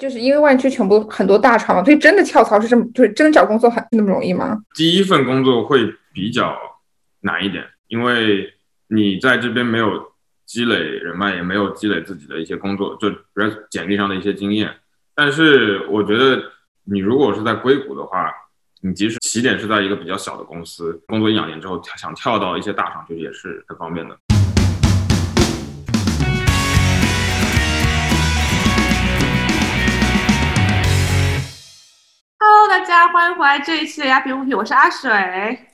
就是因为湾区全部很多大厂嘛，所以真的跳槽是这么，就是真的找工作很那么容易吗？第一份工作会比较难一点，因为你在这边没有积累人脉，也没有积累自己的一些工作，就比如简历上的一些经验。但是我觉得，你如果是在硅谷的话，你即使起点是在一个比较小的公司，工作一两年之后想跳到一些大厂，就也是很方便的。大家欢迎回来这一期的雅痞物品，我是阿水。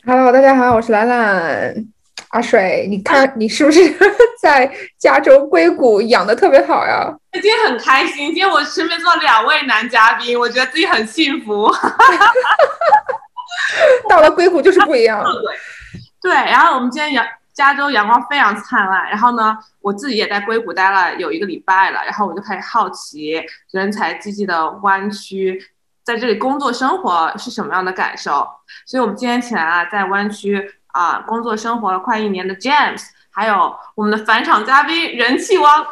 Hello，大家好，我是兰兰。阿水，你看 你是不是 在加州硅谷养的特别好呀？今天很开心，今天我身边坐两位男嘉宾，我觉得自己很幸福。到了硅谷就是不一样。对，然后我们今天阳加州阳光非常灿烂，然后呢，我自己也在硅谷待了有一个礼拜了，然后我就开始好奇人才济济的湾区。在这里工作生活是什么样的感受？所以，我们今天请来啊在湾区啊工作生活了快一年的 James，还有我们的返场嘉宾人气王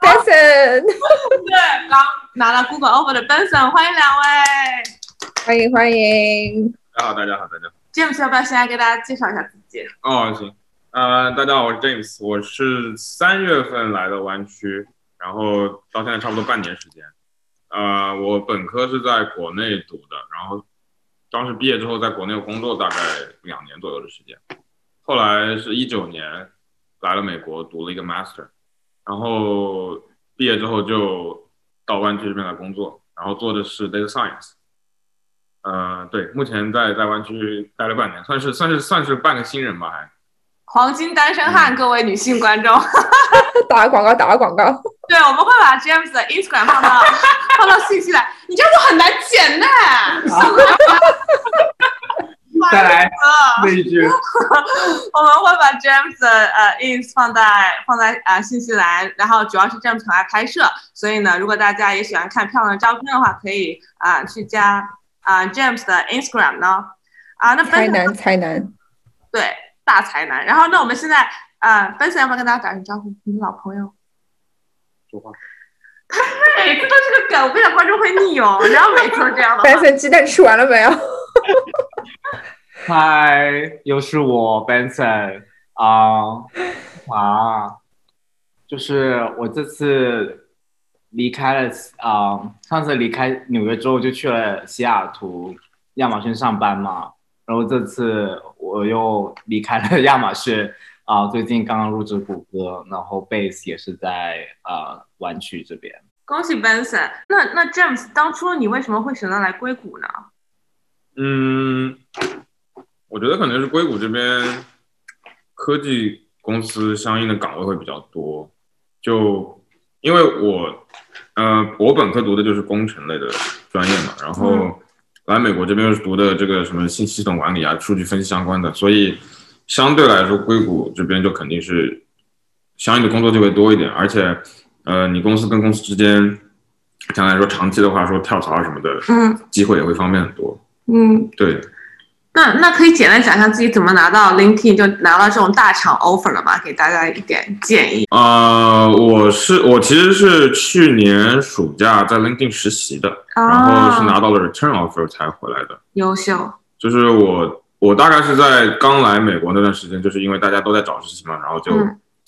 Benson，对，刚拿了 Google Over 的 Benson，欢迎两位，欢迎欢迎，大家好，大家好，大家好，James 要不要先来给大家介绍一下自己？哦，行，呃，大家好，我是 James，我是三月份来的湾区。然后到现在差不多半年时间，呃，我本科是在国内读的，然后当时毕业之后在国内工作大概两年左右的时间，后来是一九年来了美国读了一个 master，然后毕业之后就到湾区这边来工作，然后做的是 data science，呃，对，目前在在湾区待了半年，算是算是算是半个新人吧，还。黄金单身汉，各位女性观众，打个广告，打个广告。对，我们会把 James 的 Instagram 放到 放到信息栏，你这样子很难剪呢。再来那一句。我们会把 James 的呃 ins 放在放在啊信息栏，然后主要是 James 很爱拍摄，所以呢，如果大家也喜欢看漂亮的照片的话，可以啊去加啊 James 的 Instagram 呢。啊，那才男才男。对。大才男，然后那我们现在啊，Benson 要不要跟大家打声招呼？你的老朋友。说话。他 每次都是个梗，我不想观众会腻哦。然后每次都这样的。Benson 鸡蛋吃完了没有？嗨，又是我 Benson 啊啊！就是我这次离开了啊，上次离开纽约之后就去了西雅图亚马逊上班嘛。然后这次我又离开了亚马逊啊，最近刚刚入职谷歌，然后 base 也是在啊湾区这边。恭喜 Benson！那那 James，当初你为什么会选择来硅谷呢？嗯，我觉得可能是硅谷这边科技公司相应的岗位会比较多，就因为我呃我本科读的就是工程类的专业嘛，然后。来美国这边是读的这个什么信息系统管理啊、数据分析相关的，所以相对来说，硅谷这边就肯定是相应的工作就会多一点，而且，呃，你公司跟公司之间，相对来说长期的话，说跳槽什么的，嗯，机会也会方便很多。嗯，对。那那可以简单讲一下自己怎么拿到 LinkedIn 就拿到这种大厂 offer 了吗？给大家一点建议。呃，我是我其实是去年暑假在 LinkedIn 实习的，然后是拿到了 return offer 才回来的。优秀。就是我我大概是在刚来美国那段时间，就是因为大家都在找实习嘛，然后就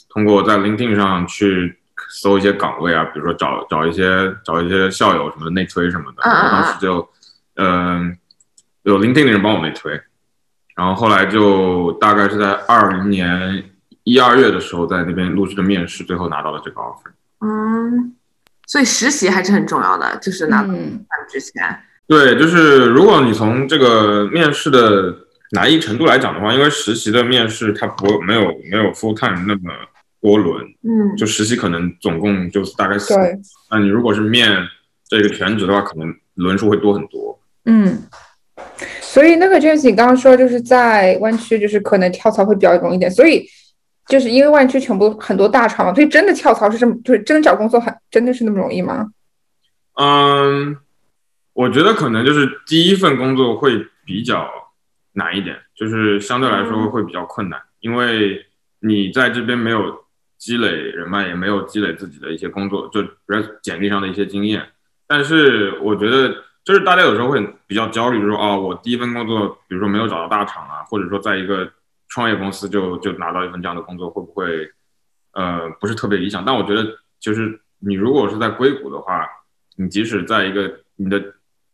通过在 LinkedIn 上去搜一些岗位啊，比如说找找一些找一些校友什么的内推什么的，然后当时就嗯。有 LinkedIn 的人帮我内推，然后后来就大概是在二零年一二月的时候，在那边陆续的面试，最后拿到了这个 offer。嗯，所以实习还是很重要的，就是拿到之前。对，就是如果你从这个面试的难易程度来讲的话，因为实习的面试它不没有没有 full time 那么多轮，嗯，就实习可能总共就是大概四。那你如果是面这个全职的话，可能轮数会多很多。嗯。所以那个 James，你刚刚说就是在湾区，就是可能跳槽会比较容易点。所以就是因为湾区全部很多大厂嘛，所以真的跳槽是这么，就是真的找工作很真的是那么容易吗？嗯，我觉得可能就是第一份工作会比较难一点，就是相对来说会比较困难，因为你在这边没有积累人脉，也没有积累自己的一些工作，就简历上的一些经验。但是我觉得，就是大家有时候会比较焦虑，就是说，哦，我第一份工作，比如说没有找到大厂啊，或者说在一个创业公司就就拿到一份这样的工作，会不会呃不是特别理想？但我觉得，就是你如果是在硅谷的话，你即使在一个你的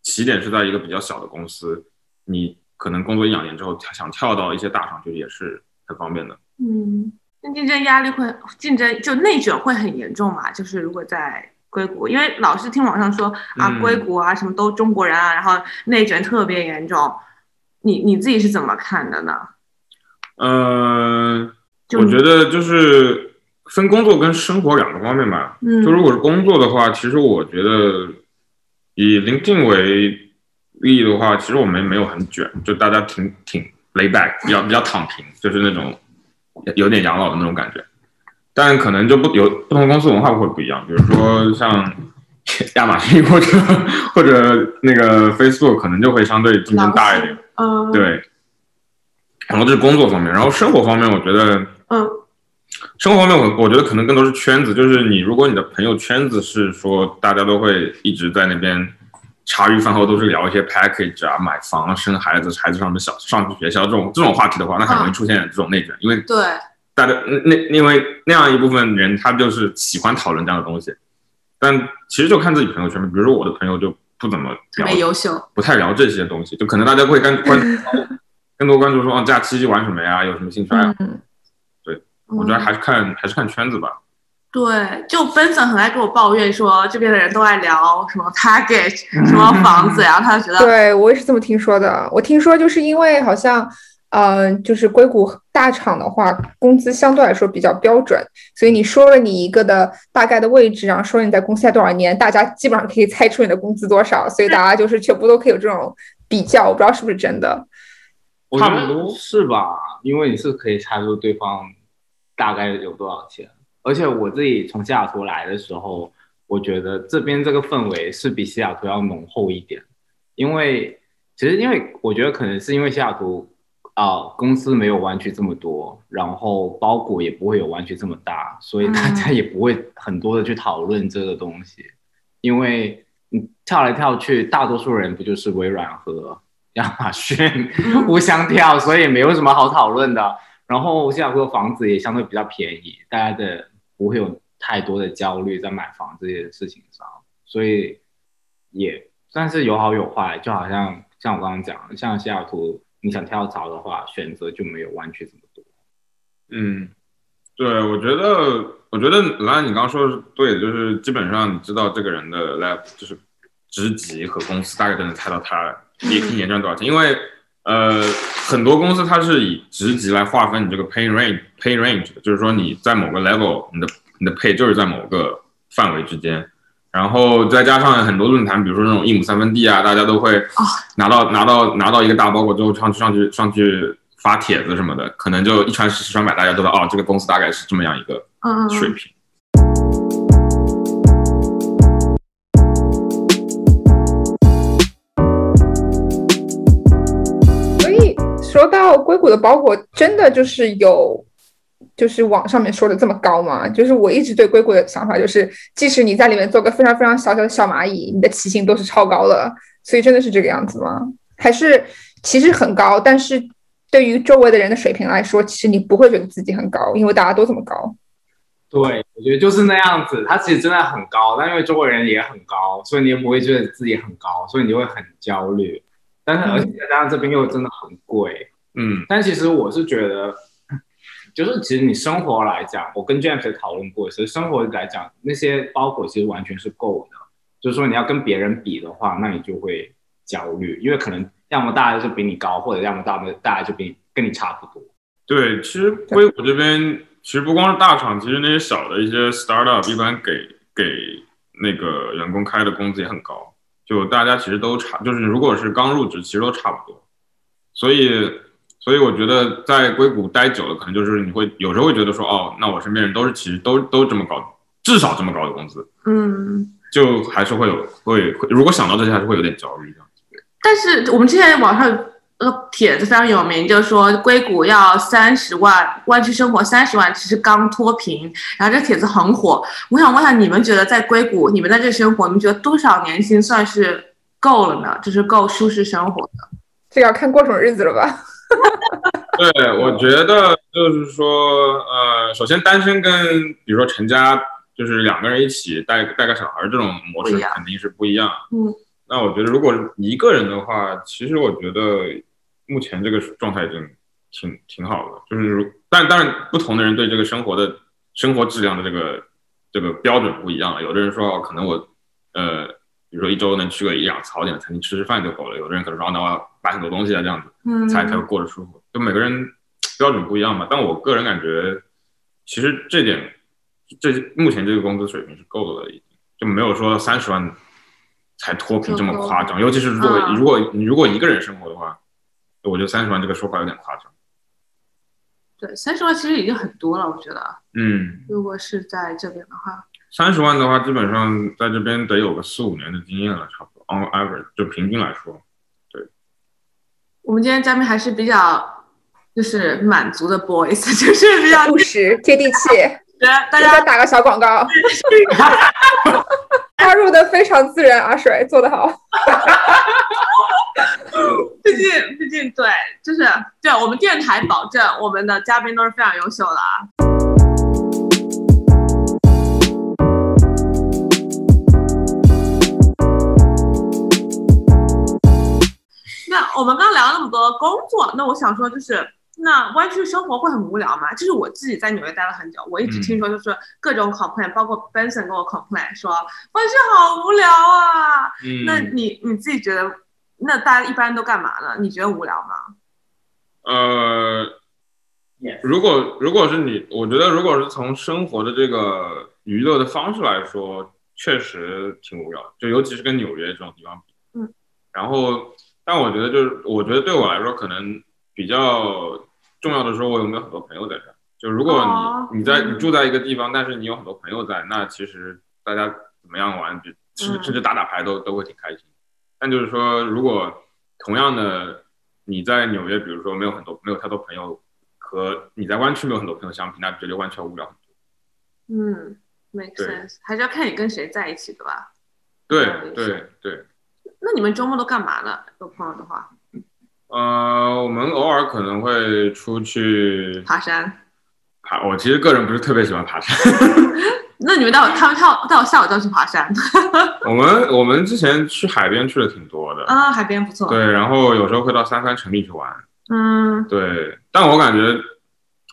起点是在一个比较小的公司，你可能工作一两年之后想跳到一些大厂，就也是很方便的。嗯，那竞争压力会竞争就内卷会很严重嘛？就是如果在硅谷，因为老是听网上说啊，硅谷啊什么都中国人啊，然后内卷特别严重。你你自己是怎么看的呢？嗯，我觉得就是分工作跟生活两个方面吧。嗯，就如果是工作的话，其实我觉得以 LinkedIn 为例的话，其实我们没有很卷，就大家挺挺 lay back，比较比较躺平，就是那种有点养老的那种感觉。但可能就不有不同公司文化会不一样，比如说像 亚马逊或者 或者那个 Facebook，可能就会相对竞争大一点。嗯，对。然后这是工作方面，然后生活方面，我觉得，嗯，生活方面我我觉得可能更多是圈子，就是你如果你的朋友圈子是说大家都会一直在那边茶余饭后都是聊一些 package 啊、买房、生孩子、孩子上的小上学校这种这种话题的话，那很容易出现这种内卷，因为对。大家那因为那样一部分人，他就是喜欢讨论这样的东西，但其实就看自己朋友圈。比如说我的朋友就不怎么特别优秀，不太聊这些东西，就可能大家会 关关更多关注说，哦，假期玩什么呀？有什么兴趣爱好？对，我觉得还是看还是看圈子吧。对，就分层很爱跟我抱怨说，这边的人都爱聊什么 package，什么房子，然后他就觉得，对我也是这么听说的。我听说就是因为好像。嗯，就是硅谷大厂的话，工资相对来说比较标准，所以你说了你一个的大概的位置，然后说你在公司待多少年，大家基本上可以猜出你的工资多少，所以大家就是全部都可以有这种比较，我不知道是不是真的。差不多是吧？因为你是可以猜出对方大概有多少钱，而且我自己从西雅图来的时候，我觉得这边这个氛围是比西雅图要浓厚一点，因为其实因为我觉得可能是因为西雅图。啊，公司没有湾区这么多，然后包裹也不会有湾区这么大，所以大家也不会很多的去讨论这个东西，因为你跳来跳去，大多数人不就是微软和亚马逊 互相跳，所以没有什么好讨论的。然后西雅图的房子也相对比较便宜，大家的不会有太多的焦虑在买房这些事情上，所以也算是有好有坏，就好像像我刚刚讲，像西雅图。你想跳槽的话，选择就没有湾区这么多。嗯，对，我觉得，我觉得兰，你刚刚说的是对，就是基本上你知道这个人的 level，就是职级和公司，大概都能猜到他一一年赚多少钱。因为呃，很多公司它是以职级来划分你这个 pay range，pay range 的，就是说你在某个 level，你的你的 pay 就是在某个范围之间。然后再加上很多论坛，比如说那种一亩三分地啊，大家都会拿到拿到拿到一个大包裹之后上去上去上去发帖子什么的，可能就一传十十传百，大家都知道哦，这个公司大概是这么样一个水平。所说到硅谷的包裹，真的就是有。就是网上面说的这么高吗？就是我一直对硅谷的想法就是，即使你在里面做个非常非常小小的小蚂蚁，你的起薪都是超高的。所以真的是这个样子吗？还是其实很高，但是对于周围的人的水平来说，其实你不会觉得自己很高，因为大家都这么高。对，我觉得就是那样子。它其实真的很高，但因为周围人也很高，所以你也不会觉得自己很高，所以你就会很焦虑。但是而且再加上这边又真的很贵，嗯。但其实我是觉得。就是其实你生活来讲，我跟 James 也讨论过，其实生活来讲，那些包裹其实完全是够的。就是说你要跟别人比的话，那你就会焦虑，因为可能要么大家就比你高，或者要么大的大家就比你跟你差不多。对，其实硅谷这边其实不光是大厂，其实那些小的一些 startup 一般给给那个员工开的工资也很高，就大家其实都差，就是如果是刚入职，其实都差不多，所以。所以我觉得在硅谷待久了，可能就是你会有时候会觉得说，哦，那我身边人都是其实都都这么高，至少这么高的工资，嗯，就还是会有会会，如果想到这些，还是会有点焦虑这样子。但是我们之前网上那个帖子非常有名，就是说硅谷要三十万，湾区生活三十万，其实刚脱贫。然后这帖子很火，我想问一下，你们觉得在硅谷，你们在这生活，你们觉得多少年薪算是够了呢？就是够舒适生活的？这要看过什么日子了吧？对，我觉得就是说，呃，首先单身跟比如说成家，就是两个人一起带带个小孩这种模式肯定是不一样。嗯，那我觉得如果一个人的话，其实我觉得目前这个状态已经挺挺好的，就是但但当然不同的人对这个生活的生活质量的这个这个标准不一样了。有的人说哦可能我呃，比如说一周能去个一两次好点的餐厅吃吃饭就够了，有的人可能说哦那我要买很多东西啊这样子。嗯，才才会过得舒服。就每个人标准不一样嘛，但我个人感觉，其实这点，这目前这个工资水平是够的了，已经就没有说三十万才脱贫这么夸张。尤其是如果嗯如果你如果一个人生活的话，我觉得三十万这个说法有点夸张。对，三十万其实已经很多了，我觉得，嗯，如果是在这边的话，三十万的话，基本上在这边得有个四五年的经验了，差不多。On average，就平均来说，对我们今天嘉宾还是比较就是满足的 boys，就是比较务实接地气，大家打个小广告，加入的非常自然，阿水做得好。毕竟，毕竟对，就是对我们电台保证我们的嘉宾都是非常优秀的啊。那我们刚刚聊了那么多工作，那我想说就是，那湾区生活会很无聊吗？就是我自己在纽约待了很久，我一直嗯听说就是各种 complain，包括 Benson 跟我 complain 说湾区好无聊啊。嗯那你你自己觉得，那大家一般都干嘛呢？你觉得无聊吗？呃，如果如果是你，我觉得如果是从生活的这个娱乐的方式来说，确实挺无聊的，就尤其是跟纽约这种地方比。嗯。然后，但我觉得就是，我觉得对我来说，可能比较重要的是，我有没有很多朋友在这儿。就如果你、哦你在嗯你住在一个地方，但是你有很多朋友在，那其实大家怎么样玩，就甚至嗯甚至打打牌都都会挺开心。但就是说，如果同样的你在纽约，比如说没有很多没有太多朋友，和你在湾区没有很多朋友相比，那绝对湾区要无聊很多。嗯，make sense，还是要看你跟谁在一起，对吧？对嗯对对，那你们周末都干嘛呢？有朋友的话，呃，我们偶尔可能会出去爬山。爬。我其实个人不是特别喜欢爬山。那你们待会他们他待会下午就要去爬山 我们我们之前去海边去的挺多的，啊，海边不错。对，然后有时候会到三藩城里去玩。嗯，对，但我感觉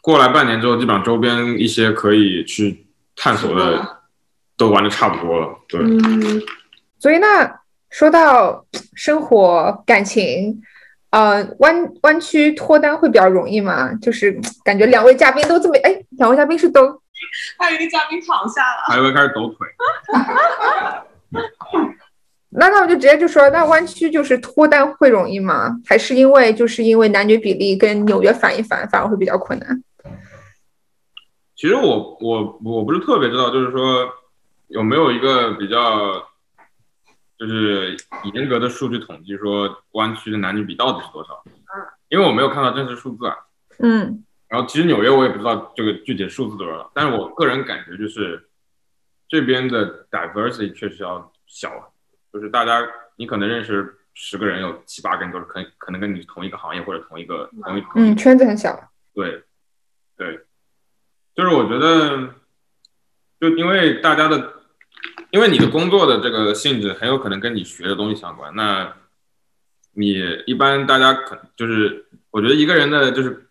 过来半年之后，基本上周边一些可以去探索的都玩的差不多了。对，嗯，所以那说到生活感情，呃，弯弯曲脱单会比较容易吗？就是感觉两位嘉宾都这么，哎，两位嘉宾是都 还有一个嘉宾躺下了。还有开始抖腿。那那我就直接就说，那弯曲就是脱单会容易吗？还是因为就是因为男女比例跟纽约反一反，反而会比较困难？其实我我我不是特别知道，就是说有没有一个比较就是严格的数据统计，说湾区的男女比到底是多少？嗯，因为我没有看到真实数字啊。嗯然后其实纽约我也不知道这个具体数字多少，但是我个人感觉就是这边的 diversity 确实要小啊，就是大家你可能认识十个人，有七八个人都是可可能跟你同一个行业或者同一个同一同一嗯，圈子很小。对，对，就是我觉得，就因为大家的，因为你的工作的这个性质很有可能跟你学的东西相关。那你一般大家可就是，我觉得一个人的就是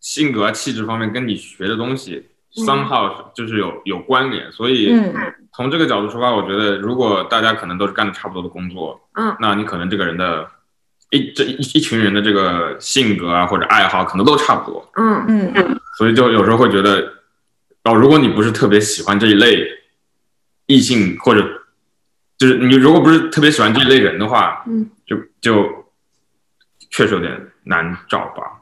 性格啊、气质方面跟你学的东西嗯 somehow 就是有有关联。所以嗯从这个角度出发，我觉得如果大家可能都是干的差不多的工作，嗯，那你可能这个人的一这一一群人的这个性格啊或者爱好可能都差不多。嗯嗯嗯所以就有时候会觉得，哦，如果你不是特别喜欢这一类异性，或者就是你如果不是特别喜欢这一类人的话，嗯，就就确实有点难找吧。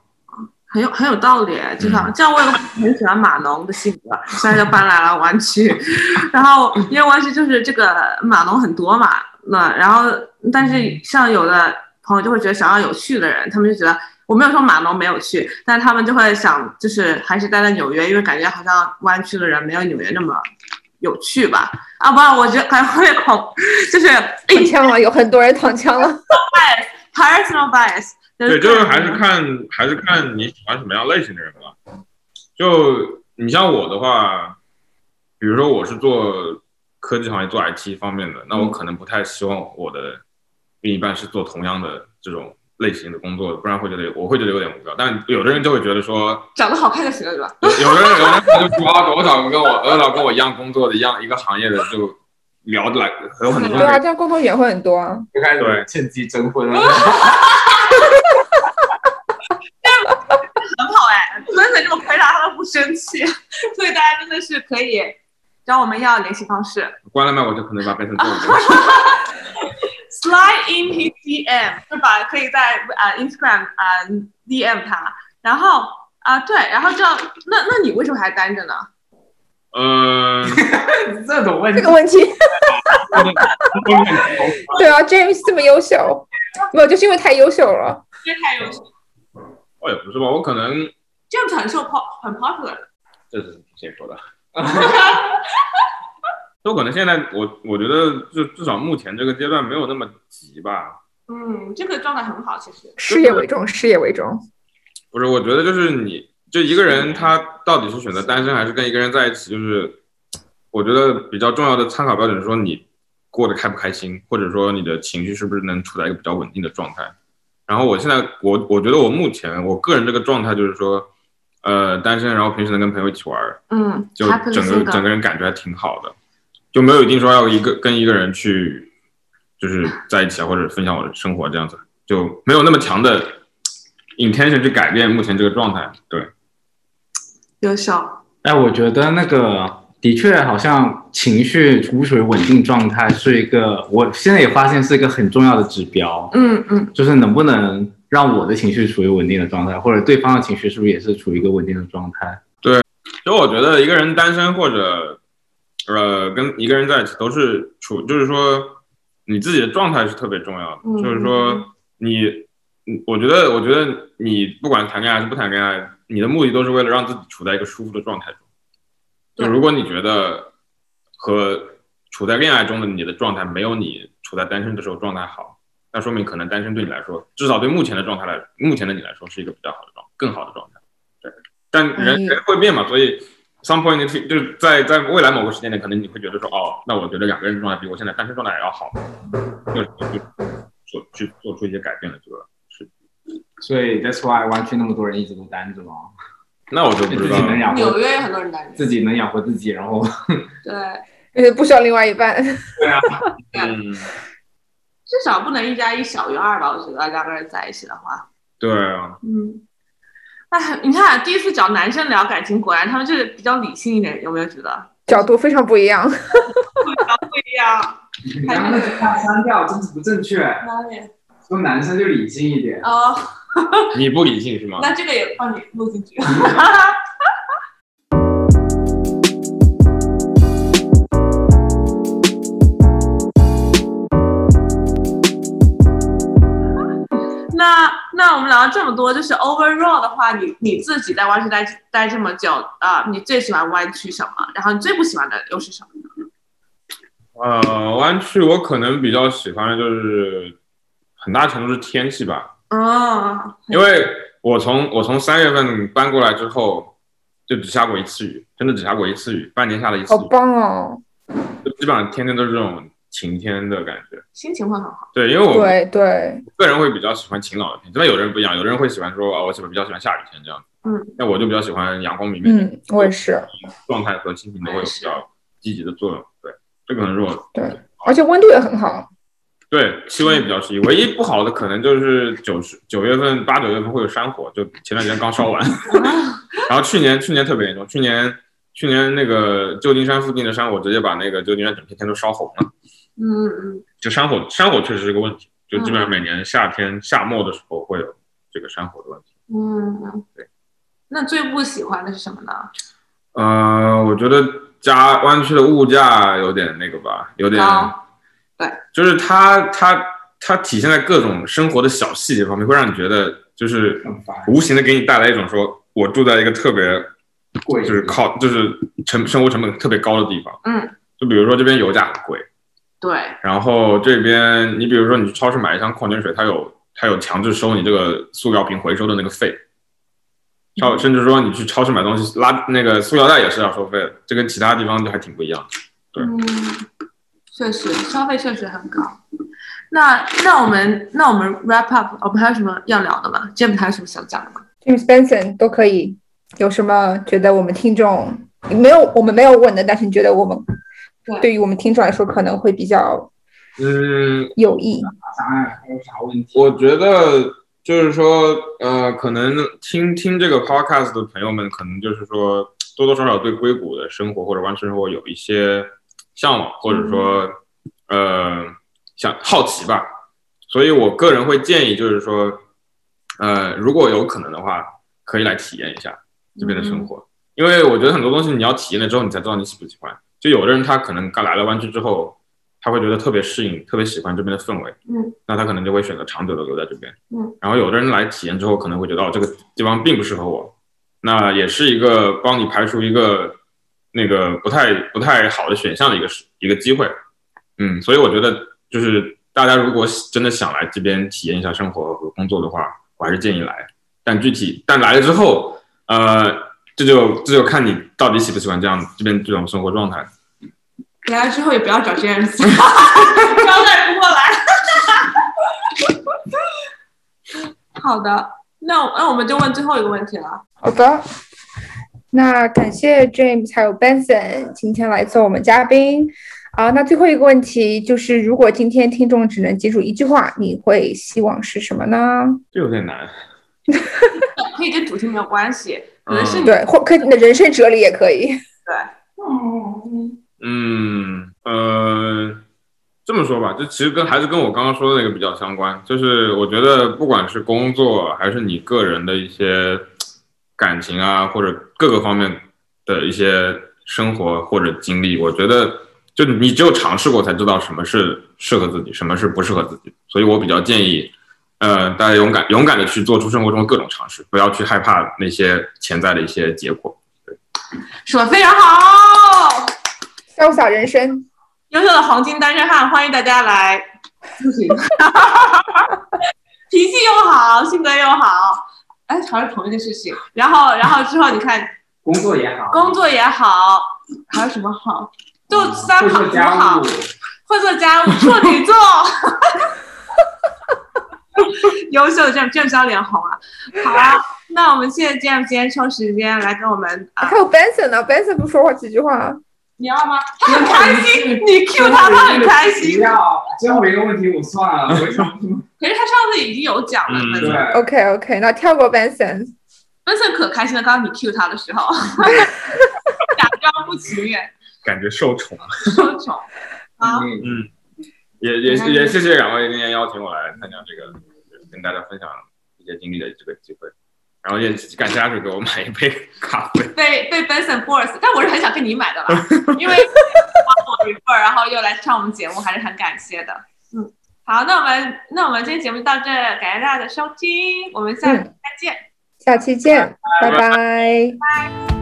很有很有道理，就像嗯这样，我有个很喜欢码农的性格，现在就搬来了湾区，然后因为湾区就是这个码农很多嘛，那然后但是像有的朋友就会觉得想要有趣的人，他们就觉得我没有说码农没有趣，但他们就会想就是还是待在纽约，因为感觉好像湾区的人没有纽约那么有趣吧。啊不，我觉得感觉会恐，就是躺枪了，有很多人躺枪了。bias，personal bias。对，就是还是看还是看你喜欢什么样类型的人吧。就你像我的话，比如说我是做科技行业、做 IT 方面的，那我可能不太希望我的另一半是做同样的这种类型的工作的，不然会觉得我会觉得有点无聊。但有的人就会觉得说，长得好看就行了，对吧？有有的人有的人就说啊，我找个跟我我找跟我一样工作的一样一个行业的，就聊得来，有很多对啊，人这样共同语言会很多啊。就开始对趁机征婚了。很好哎，真的这么回答他都不生气，所以大家真的是可以找我们要联系方式关了麦，我就可能把变成这种东西。，slide in his DM，就把可以在呃 Instagram 啊、呃、DM 他，然后啊、对，然后就那那你为什么还单着呢？嗯，这种问题这个，问题，对啊，James 这么优秀，没有，就是因为太优秀了。因为太优秀我也不是吧，我可能，James 很受 pop 很 popular 的。这是谁说的？都可能现在我我觉得就至少目前这个阶段没有那么急吧。嗯，这个状态很好，其实。事业为重，事业为重。不是，我觉得就是你就一个人他到底是选择单身还是跟一个人在一起，就是我觉得比较重要的参考标准是说你过得开不开心，或者说你的情绪是不是能处在一个比较稳定的状态。然后我现在我我觉得我目前我个人这个状态就是说，呃，单身，然后平时能跟朋友一起玩儿，嗯，就整个整个人感觉还挺好的，就没有一定说要一个跟一个人去就是在一起啊，或者分享我的生活这样子，就没有那么强的 intention 去改变目前这个状态。对，优秀。哎，我觉得那个的确好像情绪处不处于稳定状态是一个，我现在也发现是一个很重要的指标，嗯嗯，就是能不能让我的情绪处于稳定的状态，或者对方的情绪是不是也是处于一个稳定的状态？对就我觉得一个人单身或者呃跟一个人在一起都是处，就是说你自己的状态是特别重要的，嗯就是说你，嗯我觉得我觉得你不管谈恋爱还是不谈恋爱，你的目的都是为了让自己处在一个舒服的状态中。就如果你觉得和处在恋爱中的你的状态没有你处在单身的时候状态好，那说明可能单身对你来说，至少对目前的状态来，目前的你来说是一个比较好的状，更好的状态。对，但人嗯人会变嘛，所以 some point in 就是在在未来某个时间点，可能你会觉得说，哦，那我觉得两个人的状态比我现在单身状态还要好，就就做去做出一些改变的，这个是。所以 that's why 湾区那么多人一直都单着吗，那我就不自己知道了。能养活纽约有很多人单着。自己能养活自己，然后对，而 且不需要另外一半。对啊，嗯，至少不能一加一小于二吧？我觉得两个人在一起的话，对啊，嗯。哎，你看，第一次找男生聊感情，果然他们就是比较理性一点，有没有觉得？角度非常不一样。不一样。你刚刚那句话删掉，真是不正确。哪里？说男生就理性一点。哦，你不理性是吗？那这个也帮你录进去。那那我们聊了这么多，就是 overall 的话，你你自己在湾区待待这么久啊、你最喜欢湾区什么？然后你最不喜欢的又是什么呢？呃，湾区我可能比较喜欢的就是很大程度是天气吧，哦，因为我从我从三月份搬过来之后，就只下过一次雨，真的只下过一次雨，半年下了一次雨好雨，棒哦！就基本上天天都是这种晴天的感觉。心情会很好。对，因为我对对，个人会比较喜欢晴朗的天气，但有人不一样，有的人会喜欢说啊，我喜欢比较喜欢下雨天这样。嗯，那我就比较喜欢阳光明媚，嗯，我也是。状态和心情都会有比较积极的作用。对，这可能是我对，而且温度也很好。对，气温也比较适宜。唯一不好的可能就是九十九月份、八九月份会有山火，就前段时间刚烧完。然后去年去年特别严重，去年去年那个旧金山附近的山火直接把那个旧金山整片天都烧红了。嗯嗯，就山火，山火确实是个问题，就基本上每年夏天夏末的时候会有这个山火的问题。嗯嗯，对。那最不喜欢的是什么呢？呃，我觉得加湾区的物价有点那个吧，有点，对就是它它它体现在各种生活的小细节方面，会让你觉得就是，无形的给你带来一种说，我住在一个特别贵就是靠就是成生活成本特别高的地方。嗯，就比如说这边油价很贵，对，然后这边你比如说你去超市买一箱矿泉水，它有它有强制收你这个塑料瓶回收的那个费，超甚至说你去超市买东西拉那个塑料袋也是要收费的，这跟其他地方就还挺不一样的。对嗯，确实消费确实很高。那那我们那我们 wrap up，我们还有什么要聊的吗？James 还有什么想讲的吗？James Benson 都可以。有什么觉得我们听众没有我们没有问的，但是你觉得我们对对于我们听众来说可能会比较嗯，有益？啥还有啥问题？我觉得就是说，呃，可能听听这个 podcast 的朋友们，可能就是说多多少少对硅谷的生活或者湾区生活有一些向往，或者说呃想好奇吧。所以我个人会建议，就是说，呃，如果有可能的话，可以来体验一下这边的生活，因为我觉得很多东西你要体验了之后，你才知道你喜不喜欢。就有的人他可能刚来了湾区之后，他会觉得特别适应，特别喜欢这边的氛围，嗯，那他可能就会选择长久的留在这边，嗯，然后有的人来体验之后，可能会觉得哦，这个地方并不适合我，那也是一个帮你排除一个那个不太不太好的选项的一个时一个机会，嗯，所以我觉得就是大家如果真的想来这边体验一下生活和工作的话，我还是建议来，但具体但来了之后，呃，这就这就看你到底喜不喜欢这样这边这种生活状态。来了之后也不要找 James，招待不过来。好的，那那我们就问最后一个问题了。好的，那感谢 James 还有 Benson 今天来做我们嘉宾。啊，那最后一个问题就是，如果今天听众只能记住一句话，你会希望是什么呢？这有点难，可以跟主题没有关系，可能是你对，或可你的人生哲理也可以。对嗯，呃，这么说吧，就其实跟还是跟我刚刚说的那个比较相关，就是我觉得不管是工作还是你个人的一些感情啊，或者各个方面的一些生活或者经历，我觉得就你只有尝试过才知道什么是适合自己，什么是不适合自己，所以我比较建议。呃，大家勇敢勇敢的去做出生活中的各种尝试，不要去害怕那些潜在的一些结果。对说的非常好，潇洒人生，优秀的黄金单身汉，欢迎大家来咨询。脾气又好，性格又好，哎，好像同一个事情。然后，然后之后你看 工作也好，工作也好，还有什么好？就三好五会做家好务，，会做家务，处女座。优秀的这样这样叫脸红啊！好啊，那我们谢谢 James 今天抽时间来跟我们啊，还有 Benson 呢，Benson 不说话几句话。你要吗？他很开心，你 Q 他，他很开不心。要，最后一个问题我算了，我想可是他上次已经有讲了，嗯本对 OK OK，那跳过 Benson。本身可开心了。刚刚你 Q 他的时候，假装不情愿，感觉受宠。受宠。啊，嗯嗯，也也也谢谢两位今天邀请我来参加这个，跟大家分享一些经历的这个机会，然后也感谢阿水给我买一杯咖啡。被被 Benson Force，但我是很想跟你买的啦，因为帮我 refer，然后又来上我们节目，还是很感谢的。嗯，好，那我们那我们今天节目就到这，感谢大家的收听，我们下期嗯再见。下期见，拜拜拜。拜